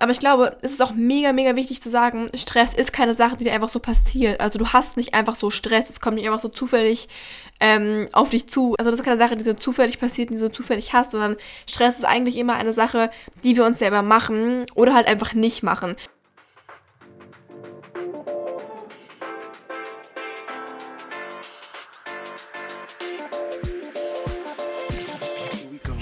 aber ich glaube, es ist auch mega, mega wichtig zu sagen, Stress ist keine Sache, die dir einfach so passiert. Also du hast nicht einfach so Stress, es kommt nicht einfach so zufällig ähm, auf dich zu. Also das ist keine Sache, die so zufällig passiert, die du so zufällig hast, sondern Stress ist eigentlich immer eine Sache, die wir uns selber machen oder halt einfach nicht machen.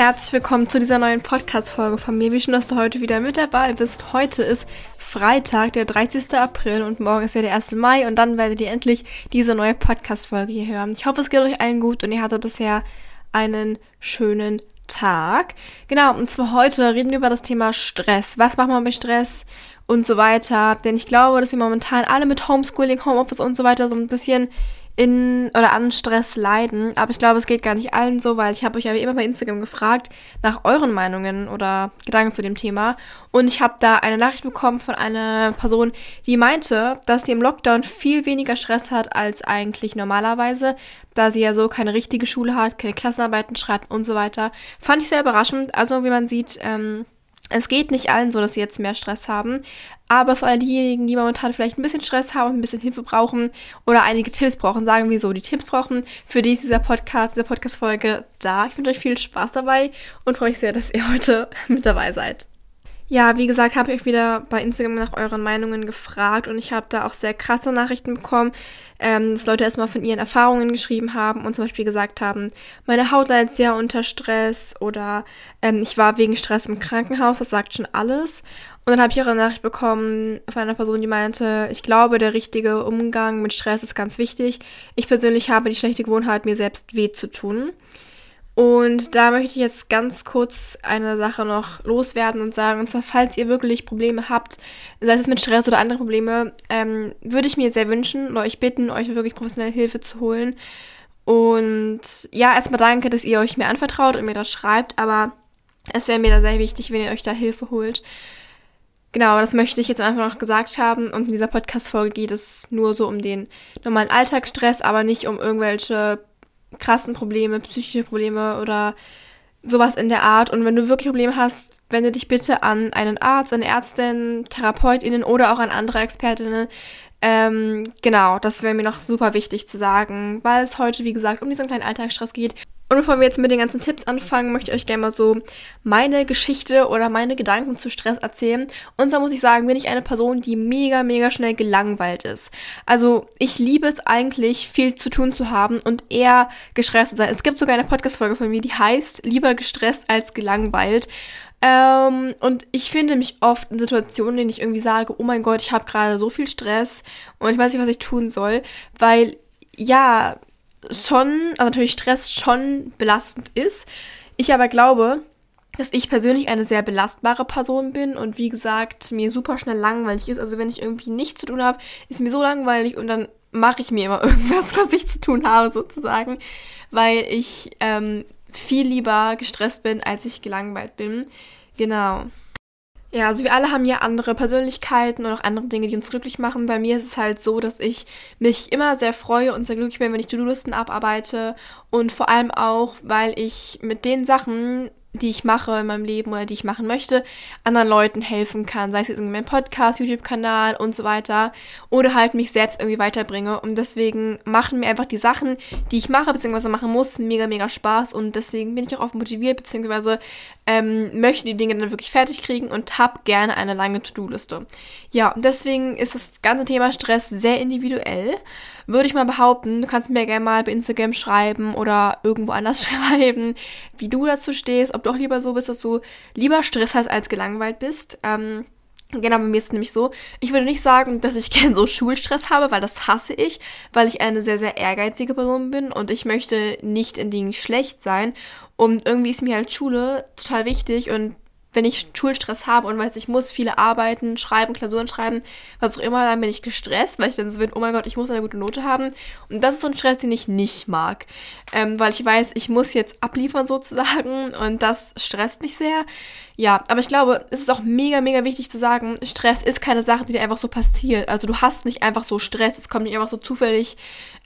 Herzlich willkommen zu dieser neuen Podcast-Folge von mir. Wie schön, dass du heute wieder mit dabei bist. Heute ist Freitag, der 30. April und morgen ist ja der 1. Mai und dann werdet ihr endlich diese neue Podcast-Folge hier hören. Ich hoffe, es geht euch allen gut und ihr hattet bisher einen schönen Tag. Genau, und zwar heute reden wir über das Thema Stress. Was macht man bei Stress? Und so weiter. Denn ich glaube, dass wir momentan alle mit Homeschooling, Homeoffice und so weiter so ein bisschen in oder an Stress leiden. Aber ich glaube, es geht gar nicht allen so, weil ich habe euch ja wie immer bei Instagram gefragt nach euren Meinungen oder Gedanken zu dem Thema. Und ich habe da eine Nachricht bekommen von einer Person, die meinte, dass sie im Lockdown viel weniger Stress hat als eigentlich normalerweise, da sie ja so keine richtige Schule hat, keine Klassenarbeiten schreibt und so weiter. Fand ich sehr überraschend. Also wie man sieht, ähm, es geht nicht allen so, dass sie jetzt mehr Stress haben, aber für all diejenigen, die momentan vielleicht ein bisschen Stress haben, ein bisschen Hilfe brauchen oder einige Tipps brauchen, sagen wir so, die Tipps brauchen, für die ist dieser Podcast, diese Podcast-Folge da. Ich wünsche euch viel Spaß dabei und freue mich sehr, dass ihr heute mit dabei seid. Ja, wie gesagt, habe ich euch wieder bei Instagram nach euren Meinungen gefragt und ich habe da auch sehr krasse Nachrichten bekommen, ähm, dass Leute erstmal von ihren Erfahrungen geschrieben haben und zum Beispiel gesagt haben, meine Haut leidet sehr unter Stress oder ähm, ich war wegen Stress im Krankenhaus, das sagt schon alles. Und dann habe ich auch eine Nachricht bekommen von einer Person, die meinte, ich glaube, der richtige Umgang mit Stress ist ganz wichtig. Ich persönlich habe die schlechte Gewohnheit, mir selbst weh zu tun. Und da möchte ich jetzt ganz kurz eine Sache noch loswerden und sagen, und zwar, falls ihr wirklich Probleme habt, sei es mit Stress oder andere Probleme, ähm, würde ich mir sehr wünschen oder euch bitten, euch wirklich professionelle Hilfe zu holen. Und ja, erstmal danke, dass ihr euch mir anvertraut und mir das schreibt, aber es wäre mir da sehr wichtig, wenn ihr euch da Hilfe holt. Genau, das möchte ich jetzt einfach noch gesagt haben. Und in dieser Podcast-Folge geht es nur so um den normalen Alltagsstress, aber nicht um irgendwelche krassen Probleme, psychische Probleme oder sowas in der Art. Und wenn du wirklich Probleme hast, wende dich bitte an einen Arzt, eine Ärztin, TherapeutInnen oder auch an andere Expertinnen. Ähm, genau, das wäre mir noch super wichtig zu sagen, weil es heute, wie gesagt, um diesen kleinen Alltagsstress geht. Und bevor wir jetzt mit den ganzen Tipps anfangen, möchte ich euch gerne mal so meine Geschichte oder meine Gedanken zu Stress erzählen. Und zwar muss ich sagen, bin ich eine Person, die mega, mega schnell gelangweilt ist. Also ich liebe es eigentlich, viel zu tun zu haben und eher gestresst zu sein. Es gibt sogar eine Podcast-Folge von mir, die heißt Lieber gestresst als gelangweilt. Ähm, und ich finde mich oft in Situationen, in denen ich irgendwie sage, oh mein Gott, ich habe gerade so viel Stress und ich weiß nicht, was ich tun soll, weil ja, schon, also natürlich Stress schon belastend ist. Ich aber glaube, dass ich persönlich eine sehr belastbare Person bin und wie gesagt, mir super schnell langweilig ist. Also wenn ich irgendwie nichts zu tun habe, ist mir so langweilig und dann mache ich mir immer irgendwas, was ich zu tun habe, sozusagen, weil ich ähm, viel lieber gestresst bin, als ich gelangweilt bin. Genau. Ja, also wir alle haben ja andere Persönlichkeiten und auch andere Dinge, die uns glücklich machen. Bei mir ist es halt so, dass ich mich immer sehr freue und sehr glücklich bin, wenn ich To-Do-Listen abarbeite und vor allem auch, weil ich mit den Sachen, die ich mache in meinem Leben oder die ich machen möchte, anderen Leuten helfen kann. Sei es jetzt irgendwie mein Podcast, YouTube-Kanal und so weiter. Oder halt mich selbst irgendwie weiterbringe. Und deswegen machen mir einfach die Sachen, die ich mache bzw. machen muss, mega, mega Spaß. Und deswegen bin ich auch oft motiviert bzw. Ähm, möchte die Dinge dann wirklich fertig kriegen und habe gerne eine lange To-Do-Liste. Ja, und deswegen ist das ganze Thema Stress sehr individuell würde ich mal behaupten. Du kannst mir gerne mal bei Instagram schreiben oder irgendwo anders schreiben, wie du dazu stehst, ob du auch lieber so bist, dass du lieber Stress hast als gelangweilt bist. Ähm, Genau, bei mir ist es nämlich so, ich würde nicht sagen, dass ich gern so Schulstress habe, weil das hasse ich, weil ich eine sehr, sehr ehrgeizige Person bin und ich möchte nicht in Dingen schlecht sein. Und irgendwie ist mir halt Schule total wichtig und wenn ich Schulstress habe und weiß, ich muss viele arbeiten, schreiben, Klausuren schreiben, was auch immer, dann bin ich gestresst, weil ich dann so bin, oh mein Gott, ich muss eine gute Note haben. Und das ist so ein Stress, den ich nicht mag. Ähm, weil ich weiß, ich muss jetzt abliefern sozusagen und das stresst mich sehr. Ja, aber ich glaube, es ist auch mega, mega wichtig zu sagen, Stress ist keine Sache, die dir einfach so passiert. Also du hast nicht einfach so Stress, es kommt nicht einfach so zufällig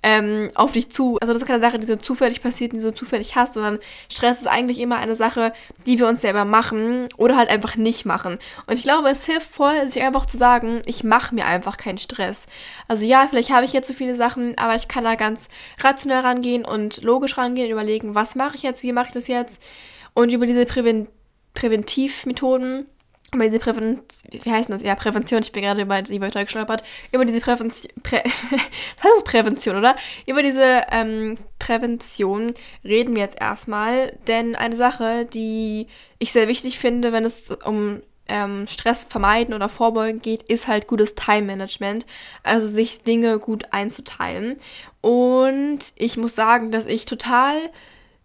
ähm, auf dich zu. Also das ist keine Sache, die so zufällig passiert, die du so zufällig hast, sondern Stress ist eigentlich immer eine Sache, die wir uns selber machen oder halt einfach nicht machen. Und ich glaube, es hilft voll, sich einfach zu sagen, ich mache mir einfach keinen Stress. Also ja, vielleicht habe ich jetzt so viele Sachen, aber ich kann da ganz rationell rangehen und logisch rangehen und überlegen, was mache ich jetzt, wie mache ich das jetzt und über diese Prävention Präventivmethoden, über diese Prävention, wie heißt das? Ja, Prävention, ich bin gerade über die Wörter gestolpert, über diese Prävention, Prä das ist Prävention, oder? Über diese ähm, Prävention reden wir jetzt erstmal, denn eine Sache, die ich sehr wichtig finde, wenn es um ähm, Stress vermeiden oder vorbeugen geht, ist halt gutes Time-Management, also sich Dinge gut einzuteilen. Und ich muss sagen, dass ich total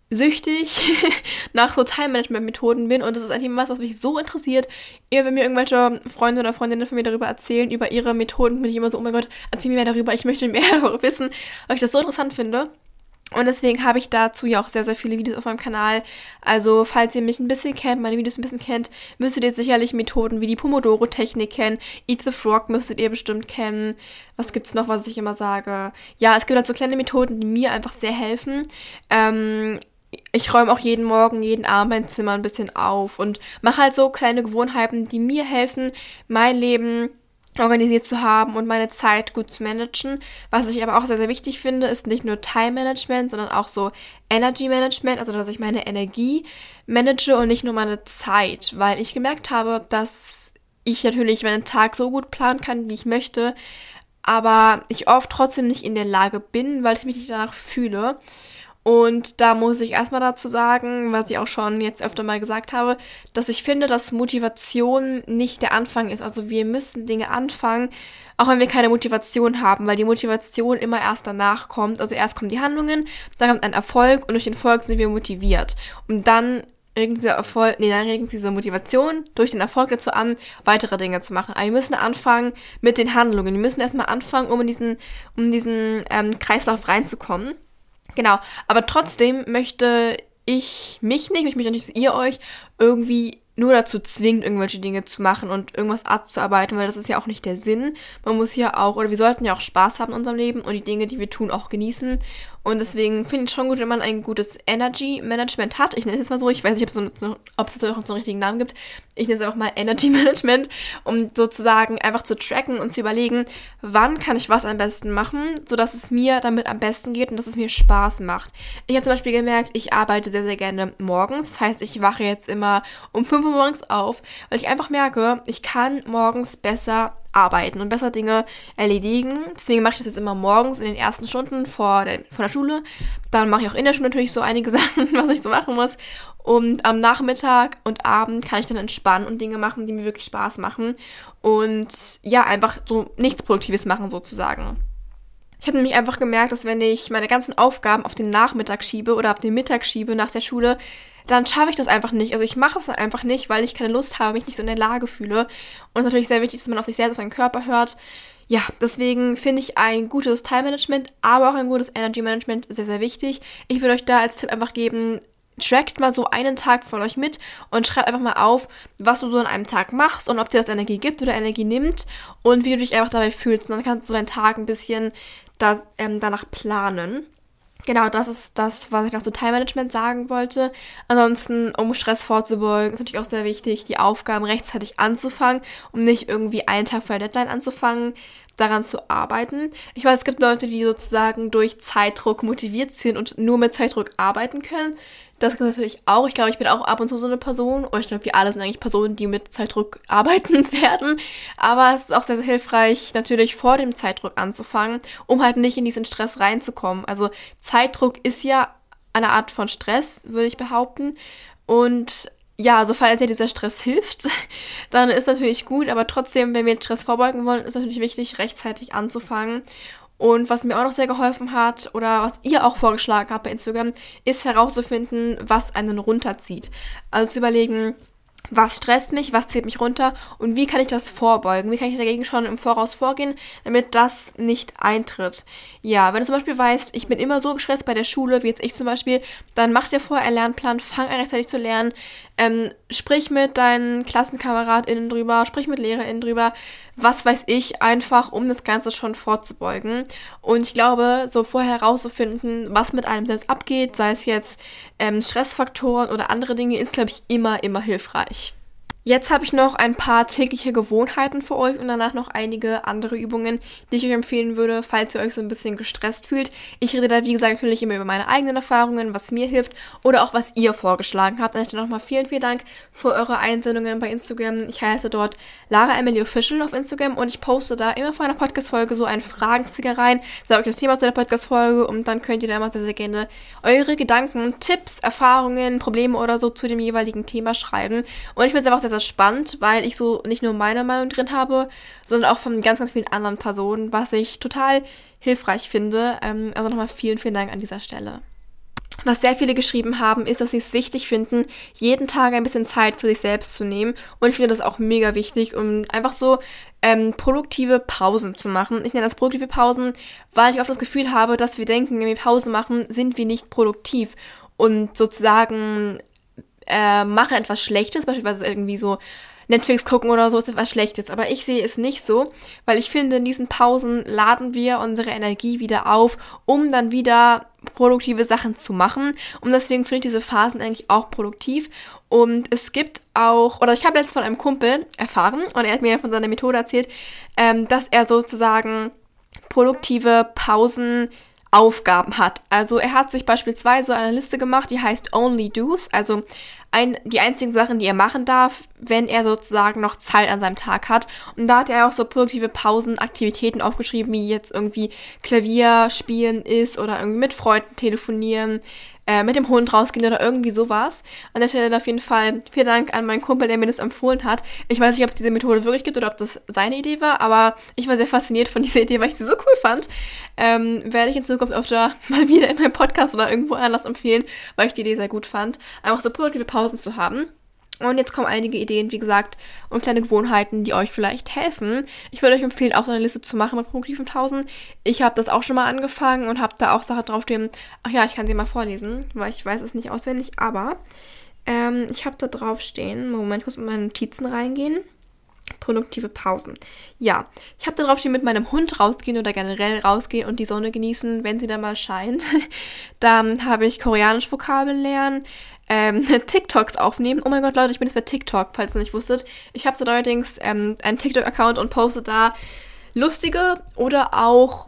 süchtig nach so Time-Management-Methoden bin und das ist eigentlich was, was mich so interessiert. Eher wenn mir irgendwelche Freunde oder Freundinnen von mir darüber erzählen, über ihre Methoden, bin ich immer so, oh mein Gott, erzähl mir mehr darüber, ich möchte mehr darüber wissen, weil ich das so interessant finde. Und deswegen habe ich dazu ja auch sehr, sehr viele Videos auf meinem Kanal. Also, falls ihr mich ein bisschen kennt, meine Videos ein bisschen kennt, müsstet ihr sicherlich Methoden wie die Pomodoro-Technik kennen. Eat the Frog müsstet ihr bestimmt kennen. Was gibt's noch, was ich immer sage? Ja, es gibt halt so kleine Methoden, die mir einfach sehr helfen. Ähm, ich räume auch jeden Morgen, jeden Abend mein Zimmer ein bisschen auf und mache halt so kleine Gewohnheiten, die mir helfen, mein Leben organisiert zu haben und meine Zeit gut zu managen. Was ich aber auch sehr, sehr wichtig finde, ist nicht nur Time Management, sondern auch so Energy Management, also dass ich meine Energie manage und nicht nur meine Zeit, weil ich gemerkt habe, dass ich natürlich meinen Tag so gut planen kann, wie ich möchte, aber ich oft trotzdem nicht in der Lage bin, weil ich mich nicht danach fühle. Und da muss ich erstmal dazu sagen, was ich auch schon jetzt öfter mal gesagt habe, dass ich finde, dass Motivation nicht der Anfang ist. Also wir müssen Dinge anfangen, auch wenn wir keine Motivation haben, weil die Motivation immer erst danach kommt. Also erst kommen die Handlungen, dann kommt ein Erfolg und durch den Erfolg sind wir motiviert. Und dann regen dieser Erfolg, nee, dann regen diese Motivation durch den Erfolg dazu an, weitere Dinge zu machen. Aber wir müssen anfangen mit den Handlungen. Wir müssen erstmal anfangen, um in diesen, um diesen ähm, Kreislauf reinzukommen. Genau, aber trotzdem möchte ich mich nicht, ich möchte nicht, dass ihr euch irgendwie nur dazu zwingt, irgendwelche Dinge zu machen und irgendwas abzuarbeiten, weil das ist ja auch nicht der Sinn. Man muss ja auch, oder wir sollten ja auch Spaß haben in unserem Leben und die Dinge, die wir tun, auch genießen. Und deswegen finde ich es schon gut, wenn man ein gutes Energy Management hat. Ich nenne es mal so, ich weiß nicht, ob es, so, noch so einen richtigen Namen gibt. Ich nenne es einfach mal Energy Management, um sozusagen einfach zu tracken und zu überlegen, wann kann ich was am besten machen, sodass es mir damit am besten geht und dass es mir Spaß macht. Ich habe zum Beispiel gemerkt, ich arbeite sehr, sehr gerne morgens. Das heißt, ich wache jetzt immer um 5 Uhr morgens auf, weil ich einfach merke, ich kann morgens besser arbeiten und besser Dinge erledigen. Deswegen mache ich das jetzt immer morgens in den ersten Stunden vor der, vor der Schule. Dann mache ich auch in der Schule natürlich so einige Sachen, was ich so machen muss. Und am Nachmittag und Abend kann ich dann entspannen und Dinge machen, die mir wirklich Spaß machen. Und ja, einfach so nichts Produktives machen sozusagen. Ich habe nämlich einfach gemerkt, dass wenn ich meine ganzen Aufgaben auf den Nachmittag schiebe oder auf den Mittag schiebe nach der Schule, dann schaffe ich das einfach nicht. Also ich mache es einfach nicht, weil ich keine Lust habe, mich nicht so in der Lage fühle. Und es ist natürlich sehr wichtig, dass man auf sich selbst, auf seinen Körper hört. Ja, deswegen finde ich ein gutes Time-Management, aber auch ein gutes Energy-Management sehr, sehr wichtig. Ich würde euch da als Tipp einfach geben, trackt mal so einen Tag von euch mit und schreibt einfach mal auf, was du so an einem Tag machst und ob dir das Energie gibt oder Energie nimmt und wie du dich einfach dabei fühlst. Und dann kannst du deinen Tag ein bisschen da, ähm, danach planen. Genau, das ist das, was ich noch zu Time Management sagen wollte. Ansonsten, um Stress vorzubeugen, ist natürlich auch sehr wichtig, die Aufgaben rechtzeitig anzufangen, um nicht irgendwie einen Tag vor der Deadline anzufangen, daran zu arbeiten. Ich weiß, es gibt Leute, die sozusagen durch Zeitdruck motiviert sind und nur mit Zeitdruck arbeiten können. Das gibt es natürlich auch. Ich glaube, ich bin auch ab und zu so eine Person. Und ich glaube, wir alle sind eigentlich Personen, die mit Zeitdruck arbeiten werden. Aber es ist auch sehr, sehr hilfreich, natürlich vor dem Zeitdruck anzufangen, um halt nicht in diesen Stress reinzukommen. Also Zeitdruck ist ja eine Art von Stress, würde ich behaupten. Und ja, also falls dir dieser Stress hilft, dann ist natürlich gut, aber trotzdem, wenn wir den Stress vorbeugen wollen, ist natürlich wichtig, rechtzeitig anzufangen und was mir auch noch sehr geholfen hat oder was ihr auch vorgeschlagen habt bei Instagram, ist herauszufinden, was einen runterzieht. Also zu überlegen, was stresst mich, was zieht mich runter und wie kann ich das vorbeugen? Wie kann ich dagegen schon im Voraus vorgehen, damit das nicht eintritt? Ja, wenn du zum Beispiel weißt, ich bin immer so gestresst bei der Schule, wie jetzt ich zum Beispiel, dann mach dir vorher einen Lernplan, fang an rechtzeitig zu lernen, ähm, sprich mit deinen KlassenkameradInnen drüber, sprich mit LehrerInnen drüber, was weiß ich, einfach um das Ganze schon vorzubeugen. Und ich glaube, so vorher herauszufinden, was mit einem selbst abgeht, sei es jetzt ähm, Stressfaktoren oder andere Dinge, ist, glaube ich, immer, immer hilfreich. Jetzt habe ich noch ein paar tägliche Gewohnheiten für euch und danach noch einige andere Übungen, die ich euch empfehlen würde, falls ihr euch so ein bisschen gestresst fühlt. Ich rede da, wie gesagt, natürlich immer über meine eigenen Erfahrungen, was mir hilft oder auch was ihr vorgeschlagen habt. Der nochmal vielen, vielen Dank für eure Einsendungen bei Instagram. Ich heiße dort Lara Emily Official auf Instagram und ich poste da immer vor einer Podcast-Folge so einen Fragensticker rein, sage euch das Thema zu der Podcast-Folge und dann könnt ihr da immer sehr, sehr gerne eure Gedanken, Tipps, Erfahrungen, Probleme oder so zu dem jeweiligen Thema schreiben. Und ich finde es einfach sehr, sehr spannend, weil ich so nicht nur meine Meinung drin habe, sondern auch von ganz, ganz vielen anderen Personen, was ich total hilfreich finde. Ähm, also nochmal vielen, vielen Dank an dieser Stelle. Was sehr viele geschrieben haben, ist, dass sie es wichtig finden, jeden Tag ein bisschen Zeit für sich selbst zu nehmen. Und ich finde das auch mega wichtig, um einfach so ähm, produktive Pausen zu machen. Ich nenne das produktive Pausen, weil ich oft das Gefühl habe, dass wir denken, wenn wir Pause machen, sind wir nicht produktiv. Und sozusagen äh, mache etwas Schlechtes, beispielsweise irgendwie so Netflix gucken oder so ist etwas Schlechtes. Aber ich sehe es nicht so, weil ich finde, in diesen Pausen laden wir unsere Energie wieder auf, um dann wieder produktive Sachen zu machen. Und deswegen finde ich diese Phasen eigentlich auch produktiv. Und es gibt auch, oder ich habe letztens von einem Kumpel erfahren und er hat mir von seiner Methode erzählt, ähm, dass er sozusagen produktive Pausen Aufgaben hat. Also er hat sich beispielsweise eine Liste gemacht, die heißt Only Do's, also ein, die einzigen Sachen, die er machen darf, wenn er sozusagen noch Zeit an seinem Tag hat. Und da hat er auch so produktive Pausen, Aktivitäten aufgeschrieben, wie jetzt irgendwie Klavier spielen ist oder irgendwie mit Freunden telefonieren, äh, mit dem Hund rausgehen oder irgendwie sowas. An der Stelle auf jeden Fall vielen Dank an meinen Kumpel, der mir das empfohlen hat. Ich weiß nicht, ob es diese Methode wirklich gibt oder ob das seine Idee war, aber ich war sehr fasziniert von dieser Idee, weil ich sie so cool fand. Ähm, werde ich in Zukunft öfter mal wieder in meinem Podcast oder irgendwo anders empfehlen, weil ich die Idee sehr gut fand. Einfach so produktive Pausen zu haben. Und jetzt kommen einige Ideen, wie gesagt, und kleine Gewohnheiten, die euch vielleicht helfen. Ich würde euch empfehlen, auch so eine Liste zu machen mit produktiven Pausen. Ich habe das auch schon mal angefangen und habe da auch Sachen draufstehen. Ach ja, ich kann sie mal vorlesen, weil ich weiß es nicht auswendig, aber ähm, ich habe da draufstehen. Moment, ich muss in meine Notizen reingehen. Produktive Pausen. Ja, ich habe da draufstehen, mit meinem Hund rausgehen oder generell rausgehen und die Sonne genießen, wenn sie da mal scheint. Dann habe ich koreanisch Vokabeln lernen, ähm, TikToks aufnehmen. Oh mein Gott, Leute, ich bin jetzt bei TikTok, falls ihr nicht wusstet. Ich habe so allerdings ähm, einen TikTok-Account und poste da lustige oder auch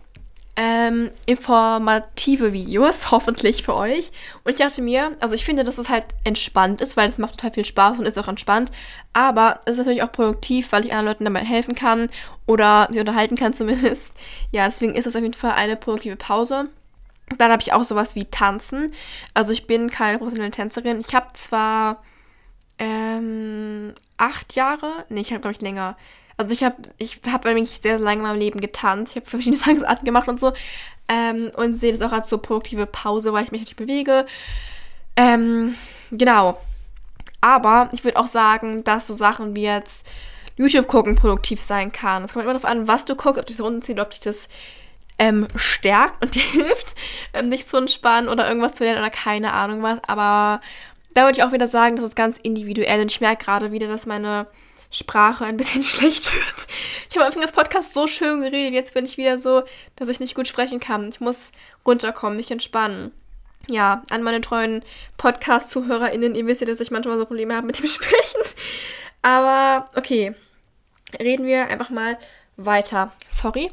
ähm, informative Videos, hoffentlich für euch. Und ich dachte mir, also ich finde, dass es halt entspannt ist, weil es macht total viel Spaß und ist auch entspannt. Aber es ist natürlich auch produktiv, weil ich anderen Leuten dabei helfen kann oder sie unterhalten kann zumindest. Ja, deswegen ist es auf jeden Fall eine produktive Pause. Dann habe ich auch sowas wie Tanzen. Also ich bin keine professionelle Tänzerin. Ich habe zwar ähm, acht Jahre, nee, ich habe glaube ich länger. Also ich habe ich hab eigentlich sehr, sehr lange in meinem Leben getanzt. Ich habe verschiedene Tanzarten gemacht und so. Ähm, und sehe das auch als so produktive Pause, weil ich mich natürlich bewege. Ähm, genau. Aber ich würde auch sagen, dass so Sachen wie jetzt YouTube gucken produktiv sein kann. Es kommt immer darauf an, was du guckst, ob dich das runterzieht, ob dich das ähm, stärkt und dir hilft, ähm, nicht zu entspannen oder irgendwas zu lernen oder keine Ahnung was. Aber da würde ich auch wieder sagen, das ist ganz individuell und ich merke gerade wieder, dass meine Sprache ein bisschen schlecht wird. Ich habe am Anfang des Podcasts so schön geredet, jetzt bin ich wieder so, dass ich nicht gut sprechen kann. Ich muss runterkommen, mich entspannen. Ja, an meine treuen Podcast-ZuhörerInnen, ihr wisst ja, dass ich manchmal so Probleme habe mit dem Sprechen. Aber okay, reden wir einfach mal weiter. Sorry.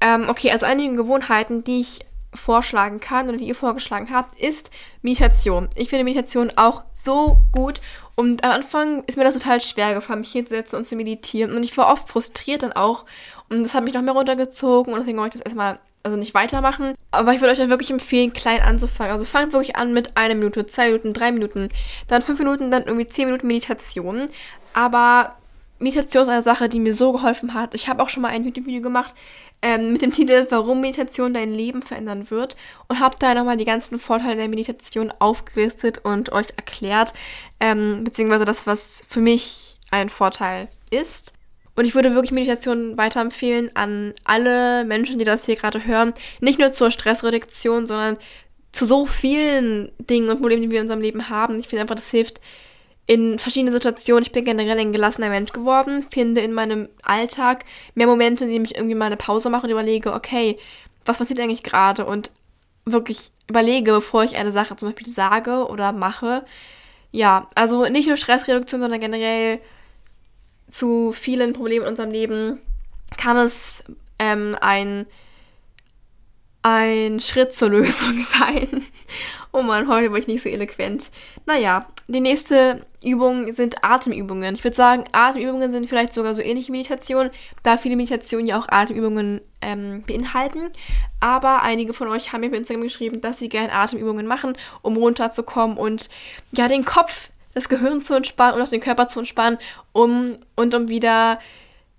Ähm, okay, also einige Gewohnheiten, die ich vorschlagen kann oder die ihr vorgeschlagen habt, ist Meditation. Ich finde Meditation auch so gut und am Anfang ist mir das total schwer gefallen, mich hinzusetzen und zu meditieren und ich war oft frustriert dann auch und das hat mich noch mehr runtergezogen und deswegen wollte ich das erstmal also nicht weitermachen. Aber ich würde euch dann wirklich empfehlen, klein anzufangen. Also fangt wirklich an mit einer Minute, zwei Minuten, drei Minuten, dann fünf Minuten, dann irgendwie zehn Minuten Meditation. Aber Meditation ist eine Sache, die mir so geholfen hat. Ich habe auch schon mal ein YouTube-Video gemacht ähm, mit dem Titel Warum Meditation dein Leben verändern wird und habe da nochmal die ganzen Vorteile der Meditation aufgelistet und euch erklärt, ähm, beziehungsweise das, was für mich ein Vorteil ist. Und ich würde wirklich Meditation weiterempfehlen an alle Menschen, die das hier gerade hören. Nicht nur zur Stressreduktion, sondern zu so vielen Dingen und Problemen, die wir in unserem Leben haben. Ich finde einfach, das hilft in verschiedenen Situationen. Ich bin generell ein gelassener Mensch geworden, finde in meinem Alltag mehr Momente, in denen ich irgendwie mal eine Pause mache und überlege, okay, was passiert eigentlich gerade? Und wirklich überlege, bevor ich eine Sache zum Beispiel sage oder mache. Ja, also nicht nur Stressreduktion, sondern generell zu vielen Problemen in unserem Leben kann es ähm, ein ein Schritt zur Lösung sein. oh man, heute war ich nicht so eloquent. Naja, die nächste Übung sind Atemübungen. Ich würde sagen, Atemübungen sind vielleicht sogar so ähnlich wie Meditation, da viele Meditationen ja auch Atemübungen ähm, beinhalten. Aber einige von euch haben mir auf Instagram geschrieben, dass sie gerne Atemübungen machen, um runterzukommen und ja, den Kopf, das Gehirn zu entspannen und auch den Körper zu entspannen, um und um wieder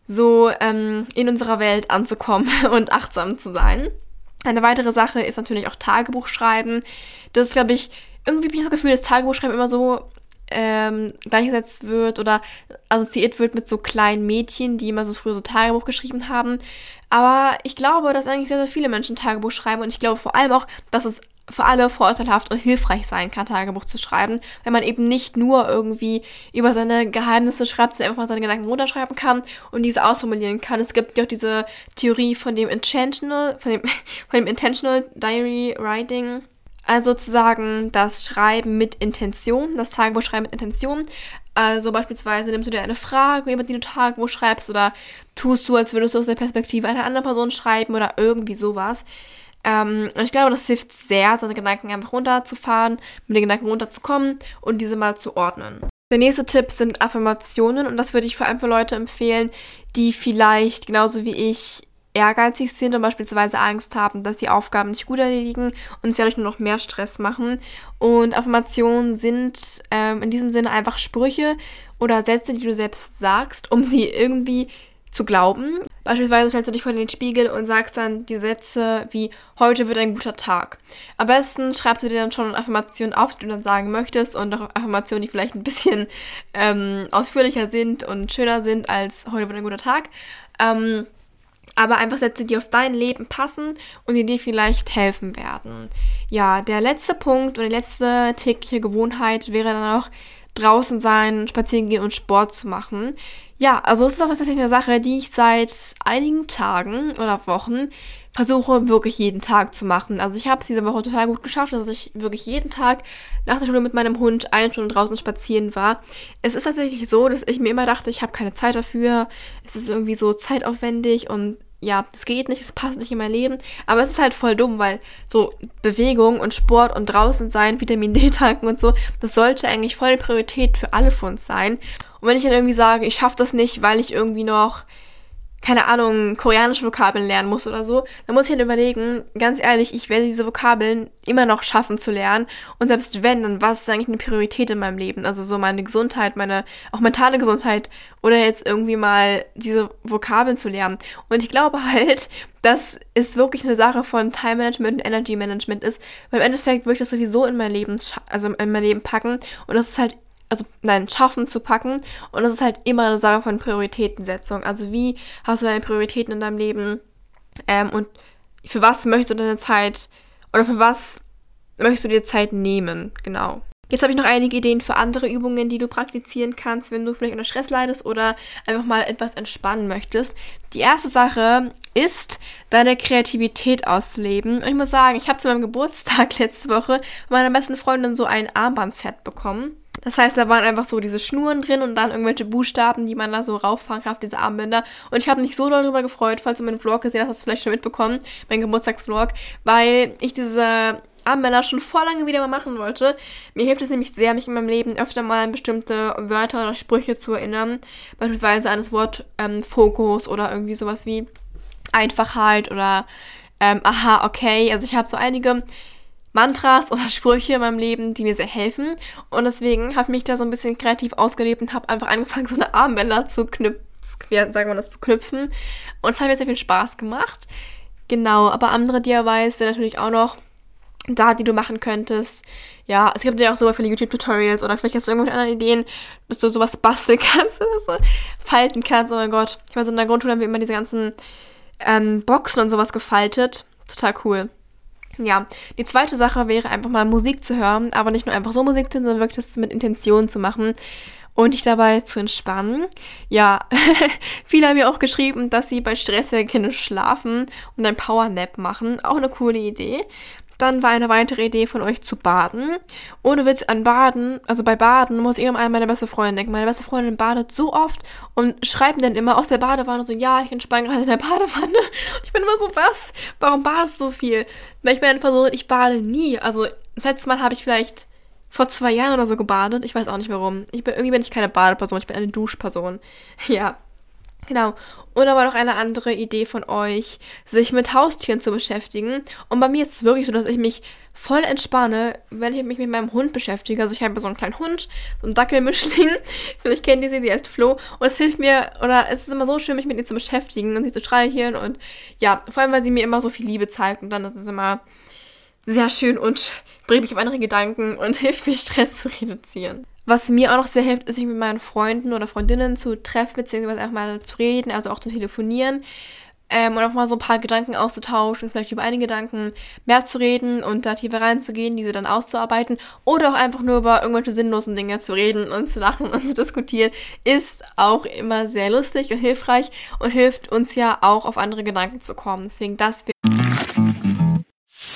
so ähm, in unserer Welt anzukommen und achtsam zu sein. Eine weitere Sache ist natürlich auch Tagebuch schreiben. Das ist, glaube ich, irgendwie habe ich das Gefühl, dass Tagebuchschreiben immer so ähm, gleichgesetzt wird oder assoziiert wird mit so kleinen Mädchen, die immer so früher so Tagebuch geschrieben haben. Aber ich glaube, dass eigentlich sehr, sehr viele Menschen Tagebuch schreiben und ich glaube vor allem auch, dass es für alle vorteilhaft und hilfreich sein kann, Tagebuch zu schreiben, wenn man eben nicht nur irgendwie über seine Geheimnisse schreibt, sondern einfach mal seine Gedanken runterschreiben kann und diese ausformulieren kann. Es gibt ja auch diese Theorie von dem Intentional, von dem, von dem Intentional Diary Writing, also sozusagen das Schreiben mit Intention, das Tagebuch schreiben mit Intention. Also beispielsweise nimmst du dir eine Frage, über die du Tagebuch schreibst oder tust du, als würdest du aus der Perspektive einer anderen Person schreiben oder irgendwie sowas. Ähm, und ich glaube, das hilft sehr, seine Gedanken einfach runterzufahren, mit den Gedanken runterzukommen und diese mal zu ordnen. Der nächste Tipp sind Affirmationen und das würde ich vor allem für Leute empfehlen, die vielleicht genauso wie ich ehrgeizig sind und beispielsweise Angst haben, dass sie Aufgaben nicht gut erledigen und sich dadurch nur noch mehr Stress machen. Und Affirmationen sind ähm, in diesem Sinne einfach Sprüche oder Sätze, die du selbst sagst, um sie irgendwie zu glauben. Beispielsweise stellst du dich vor den Spiegel und sagst dann die Sätze wie heute wird ein guter Tag. Am besten schreibst du dir dann schon Affirmationen auf, die du dann sagen möchtest und auch Affirmationen, die vielleicht ein bisschen ähm, ausführlicher sind und schöner sind als heute wird ein guter Tag. Ähm, aber einfach Sätze, die auf dein Leben passen und die dir vielleicht helfen werden. Ja, der letzte Punkt oder die letzte tägliche Gewohnheit wäre dann auch draußen sein, spazieren gehen und Sport zu machen. Ja, also es ist auch tatsächlich eine Sache, die ich seit einigen Tagen oder Wochen versuche wirklich jeden Tag zu machen. Also ich habe es diese Woche total gut geschafft, dass ich wirklich jeden Tag nach der Schule mit meinem Hund eine Stunde draußen spazieren war. Es ist tatsächlich so, dass ich mir immer dachte, ich habe keine Zeit dafür. Es ist irgendwie so zeitaufwendig und ja, es geht nicht, es passt nicht in mein Leben. Aber es ist halt voll dumm, weil so Bewegung und Sport und draußen sein, Vitamin D tanken und so, das sollte eigentlich voll Priorität für alle von uns sein. Und wenn ich dann irgendwie sage, ich schaffe das nicht, weil ich irgendwie noch keine Ahnung, koreanische Vokabeln lernen muss oder so, dann muss ich halt überlegen, ganz ehrlich, ich werde diese Vokabeln immer noch schaffen zu lernen. Und selbst wenn, dann was ist eigentlich eine Priorität in meinem Leben? Also so meine Gesundheit, meine auch mentale Gesundheit oder jetzt irgendwie mal diese Vokabeln zu lernen. Und ich glaube halt, dass es wirklich eine Sache von Time Management und Energy Management ist, weil im Endeffekt würde ich das sowieso in mein Leben, also in mein Leben packen. Und das ist halt also nein, schaffen zu packen. Und das ist halt immer eine Sache von Prioritätensetzung. Also wie hast du deine Prioritäten in deinem Leben ähm, und für was möchtest du deine Zeit oder für was möchtest du dir Zeit nehmen? Genau. Jetzt habe ich noch einige Ideen für andere Übungen, die du praktizieren kannst, wenn du vielleicht unter Stress leidest oder einfach mal etwas entspannen möchtest. Die erste Sache ist, deine Kreativität auszuleben. Und ich muss sagen, ich habe zu meinem Geburtstag letzte Woche meiner besten Freundin so ein Armbandset bekommen. Das heißt, da waren einfach so diese Schnuren drin und dann irgendwelche Buchstaben, die man da so rauffahren kann auf diese Armbänder. Und ich habe mich so darüber gefreut, falls du meinen Vlog gesehen hast, hast du vielleicht schon mitbekommen, mein Geburtstagsvlog, weil ich diese Armbänder schon vor lange wieder mal machen wollte. Mir hilft es nämlich sehr, mich in meinem Leben öfter mal an bestimmte Wörter oder Sprüche zu erinnern. Beispielsweise an das Wort ähm, Fokus oder irgendwie sowas wie Einfachheit oder ähm, aha, okay. Also ich habe so einige Mantras oder Sprüche in meinem Leben, die mir sehr helfen. Und deswegen habe ich mich da so ein bisschen kreativ ausgelebt und habe einfach angefangen, so eine Armbänder zu knüpfen, sagen wir das, zu knüpfen. Und es hat mir sehr viel Spaß gemacht. Genau, aber andere DIYs sind natürlich auch noch da, die du machen könntest. Ja, es gibt ja auch super viele YouTube-Tutorials oder vielleicht hast du irgendwelche anderen Ideen, dass du sowas basteln kannst oder so, falten kannst. Oh mein Gott. Ich weiß, in der Grundschule haben wir immer diese ganzen ähm, Boxen und sowas gefaltet. Total cool. Ja, die zweite Sache wäre einfach mal Musik zu hören, aber nicht nur einfach so Musik zu hören, sondern wirklich das mit Intention zu machen und dich dabei zu entspannen. Ja, viele haben mir auch geschrieben, dass sie bei Stress ja gerne schlafen und ein Powernap machen. Auch eine coole Idee. Dann war eine weitere Idee von euch zu baden. Ohne Witz an Baden, also bei Baden muss ich immer an meine beste Freundin denken. Meine beste Freundin badet so oft und schreibt dann immer aus der Badewanne so, ja, ich entspanne gerade in der Badewanne. Und ich bin immer so, was? Warum badest du so viel? Weil ich bin eine Person, ich bade nie. Also, das letzte Mal habe ich vielleicht vor zwei Jahren oder so gebadet. Ich weiß auch nicht warum. Ich bin, irgendwie bin ich keine Badeperson, ich bin eine Duschperson. Ja. Genau. Und aber noch eine andere Idee von euch, sich mit Haustieren zu beschäftigen. Und bei mir ist es wirklich so, dass ich mich voll entspanne, wenn ich mich mit meinem Hund beschäftige. Also ich habe so einen kleinen Hund, so einen Dackelmischling. Vielleicht kennt ihr sie, sie heißt Flo. Und es hilft mir, oder es ist immer so schön, mich mit ihr zu beschäftigen und sie zu streicheln. Und ja, vor allem, weil sie mir immer so viel Liebe zeigt. Und dann ist es immer sehr schön und bringt mich auf andere Gedanken und hilft mir, Stress zu reduzieren. Was mir auch noch sehr hilft, ist, sich mit meinen Freunden oder Freundinnen zu treffen, beziehungsweise auch mal zu reden, also auch zu telefonieren. Ähm, und auch mal so ein paar Gedanken auszutauschen, vielleicht über einige Gedanken mehr zu reden und da tiefer reinzugehen, diese dann auszuarbeiten oder auch einfach nur über irgendwelche sinnlosen Dinge zu reden und zu lachen und zu diskutieren, ist auch immer sehr lustig und hilfreich und hilft uns ja auch auf andere Gedanken zu kommen. Deswegen das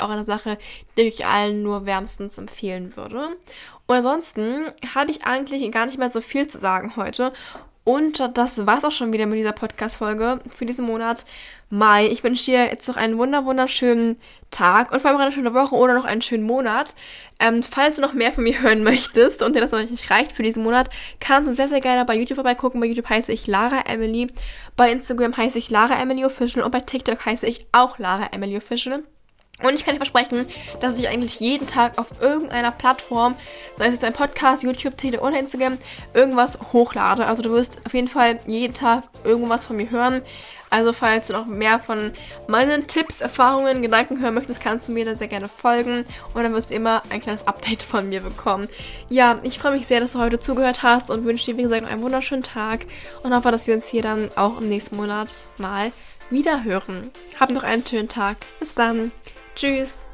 Auch eine Sache, die ich allen nur wärmstens empfehlen würde. Und ansonsten habe ich eigentlich gar nicht mehr so viel zu sagen heute. Und das war's auch schon wieder mit dieser Podcast-Folge für diesen Monat Mai. Ich wünsche dir jetzt noch einen wunder wunderschönen Tag und vor allem eine schöne Woche oder noch einen schönen Monat. Ähm, falls du noch mehr von mir hören möchtest und dir das noch nicht reicht für diesen Monat, kannst du sehr, sehr gerne bei YouTube vorbeigucken. Bei YouTube heiße ich Lara Emily. Bei Instagram heiße ich Lara Emily Official und bei TikTok heiße ich auch Lara Emily Official. Und ich kann dir versprechen, dass ich eigentlich jeden Tag auf irgendeiner Plattform, sei es jetzt ein Podcast, YouTube, Tele oder Instagram, irgendwas hochlade. Also du wirst auf jeden Fall jeden Tag irgendwas von mir hören. Also falls du noch mehr von meinen Tipps, Erfahrungen, Gedanken hören möchtest, kannst du mir da sehr gerne folgen und dann wirst du immer ein kleines Update von mir bekommen. Ja, ich freue mich sehr, dass du heute zugehört hast und wünsche dir, wie gesagt, noch einen wunderschönen Tag und hoffe, dass wir uns hier dann auch im nächsten Monat mal wieder hören. Hab noch einen schönen Tag. Bis dann. Tschüss.